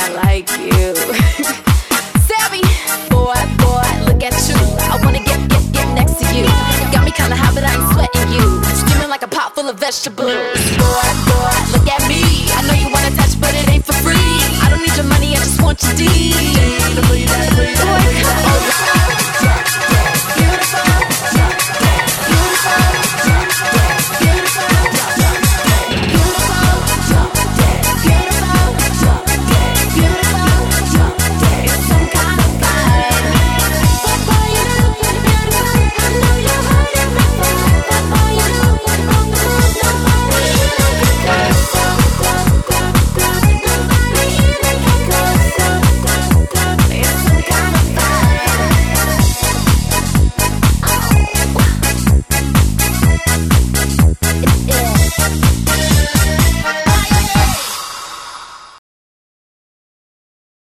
I like you. Savvy, boy, boy, look at you. I wanna get, get, get next to you. Got me kinda high, but I ain't sweating you. Steaming like a pot full of vegetables. Boy,